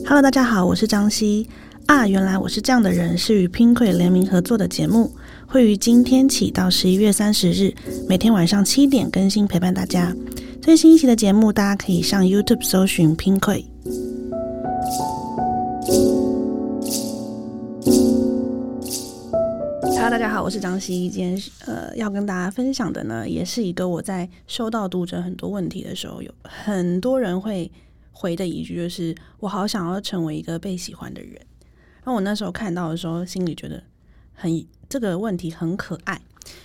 Hello，大家好，我是张希啊。原来我是这样的人，是与 Pinkoi 联名合作的节目，会于今天起到十一月三十日，每天晚上七点更新，陪伴大家。最新一期的节目，大家可以上 YouTube 搜寻 Pinkoi。Hello，大家好，我是张希。今天呃要跟大家分享的呢，也是一个我在收到读者很多问题的时候，有很多人会。回的一句就是“我好想要成为一个被喜欢的人”。那我那时候看到的时候，心里觉得很这个问题很可爱，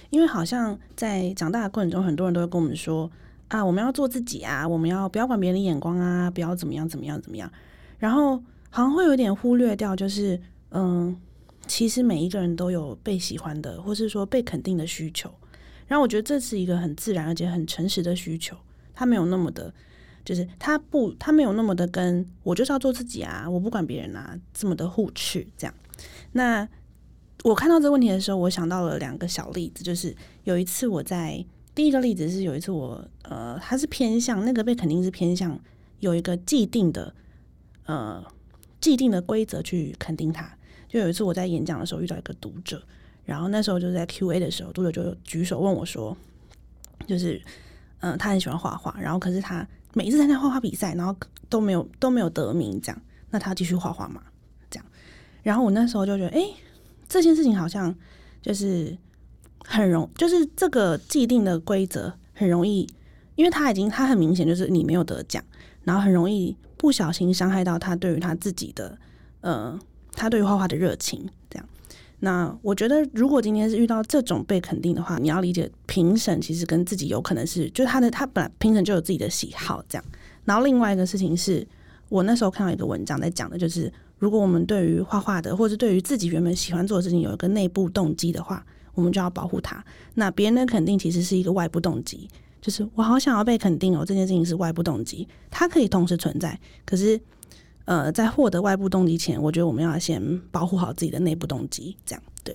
因为好像在长大的过程中，很多人都会跟我们说：“啊，我们要做自己啊，我们要不要管别人的眼光啊，不要怎么样怎么样怎么样。”然后好像会有点忽略掉，就是嗯，其实每一个人都有被喜欢的，或是说被肯定的需求。然后我觉得这是一个很自然而且很诚实的需求，他没有那么的。就是他不，他没有那么的跟我就是要做自己啊，我不管别人啊，这么的互斥这样。那我看到这个问题的时候，我想到了两个小例子，就是有一次我在第一个例子是有一次我呃，他是偏向那个被肯定是偏向有一个既定的呃既定的规则去肯定他。就有一次我在演讲的时候遇到一个读者，然后那时候就是在 Q&A 的时候，读者就举手问我说，就是嗯，他很喜欢画画，然后可是他。每一次参加画画比赛，然后都没有都没有得名，这样，那他继续画画嘛？这样，然后我那时候就觉得，哎，这件事情好像就是很容，就是这个既定的规则很容易，因为他已经他很明显就是你没有得奖，然后很容易不小心伤害到他对于他自己的，呃，他对于画画的热情，这样。那我觉得，如果今天是遇到这种被肯定的话，你要理解评审其实跟自己有可能是，就他的他本来评审就有自己的喜好这样。然后另外一个事情是我那时候看到一个文章在讲的，就是如果我们对于画画的，或者对于自己原本喜欢做的事情有一个内部动机的话，我们就要保护它。那别人的肯定其实是一个外部动机，就是我好想要被肯定哦，这件事情是外部动机，它可以同时存在，可是。呃，在获得外部动机前，我觉得我们要先保护好自己的内部动机。这样对。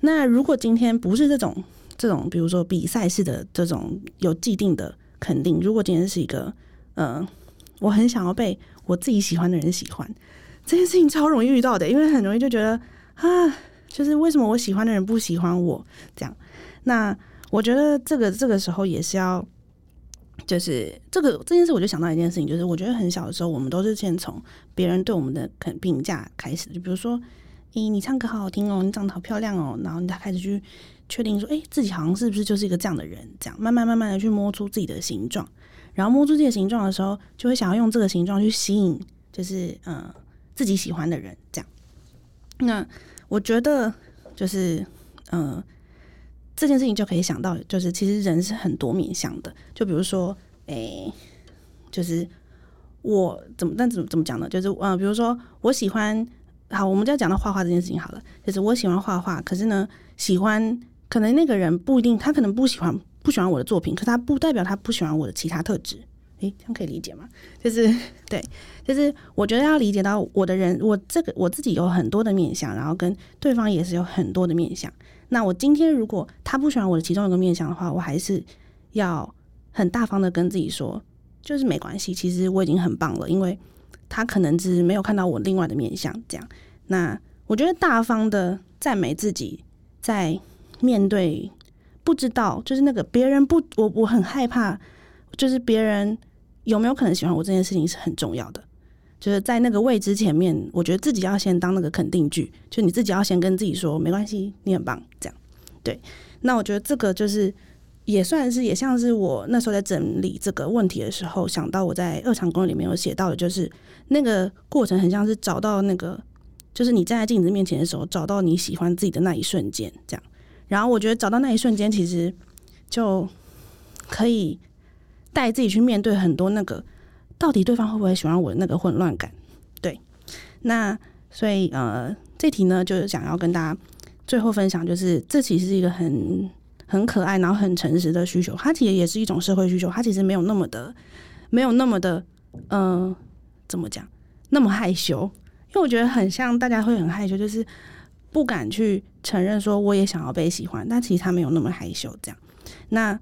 那如果今天不是这种这种，比如说比赛式的这种有既定的肯定，如果今天是一个呃，我很想要被我自己喜欢的人喜欢，这件事情超容易遇到的，因为很容易就觉得啊，就是为什么我喜欢的人不喜欢我这样。那我觉得这个这个时候也是要。就是这个这件事，我就想到一件事情，就是我觉得很小的时候，我们都是先从别人对我们的肯评价开始，就比如说，咦，你唱歌好好听哦，你长得好漂亮哦，然后你才开始去确定说，哎，自己好像是不是就是一个这样的人，这样慢慢慢慢的去摸出自己的形状，然后摸出自己的形状的时候，就会想要用这个形状去吸引，就是嗯自己喜欢的人，这样。那我觉得就是嗯。这件事情就可以想到，就是其实人是很多面相的。就比如说，诶，就是我怎么，但怎么怎么讲呢？就是呃，比如说我喜欢，好，我们就要讲到画画这件事情好了。就是我喜欢画画，可是呢，喜欢可能那个人不一定，他可能不喜欢不喜欢我的作品，可他不代表他不喜欢我的其他特质。诶，这样可以理解吗？就是对，就是我觉得要理解到我的人，我这个我自己有很多的面相，然后跟对方也是有很多的面相。那我今天如果他不喜欢我的其中一个面相的话，我还是要很大方的跟自己说，就是没关系，其实我已经很棒了，因为他可能只是没有看到我另外的面相。这样，那我觉得大方的赞美自己，在面对不知道，就是那个别人不，我我很害怕，就是别人有没有可能喜欢我这件事情是很重要的。就是在那个未知前面，我觉得自己要先当那个肯定句，就你自己要先跟自己说没关系，你很棒，这样对。那我觉得这个就是也算是也像是我那时候在整理这个问题的时候想到我在二场公里面有写到的，就是那个过程很像是找到那个，就是你站在镜子面前的时候，找到你喜欢自己的那一瞬间，这样。然后我觉得找到那一瞬间，其实就可以带自己去面对很多那个。到底对方会不会喜欢我的那个混乱感？对，那所以呃，这题呢，就是想要跟大家最后分享，就是这其实是一个很很可爱，然后很诚实的需求。它其实也是一种社会需求，它其实没有那么的，没有那么的，嗯，怎么讲，那么害羞？因为我觉得很像大家会很害羞，就是不敢去承认说我也想要被喜欢，但其实他没有那么害羞。这样，那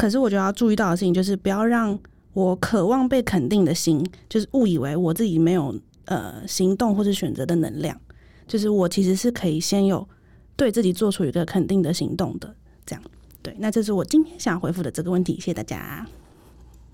可是我觉得要注意到的事情就是不要让。我渴望被肯定的心，就是误以为我自己没有呃行动或是选择的能量。就是我其实是可以先有对自己做出一个肯定的行动的，这样对。那这是我今天想回复的这个问题，谢谢大家。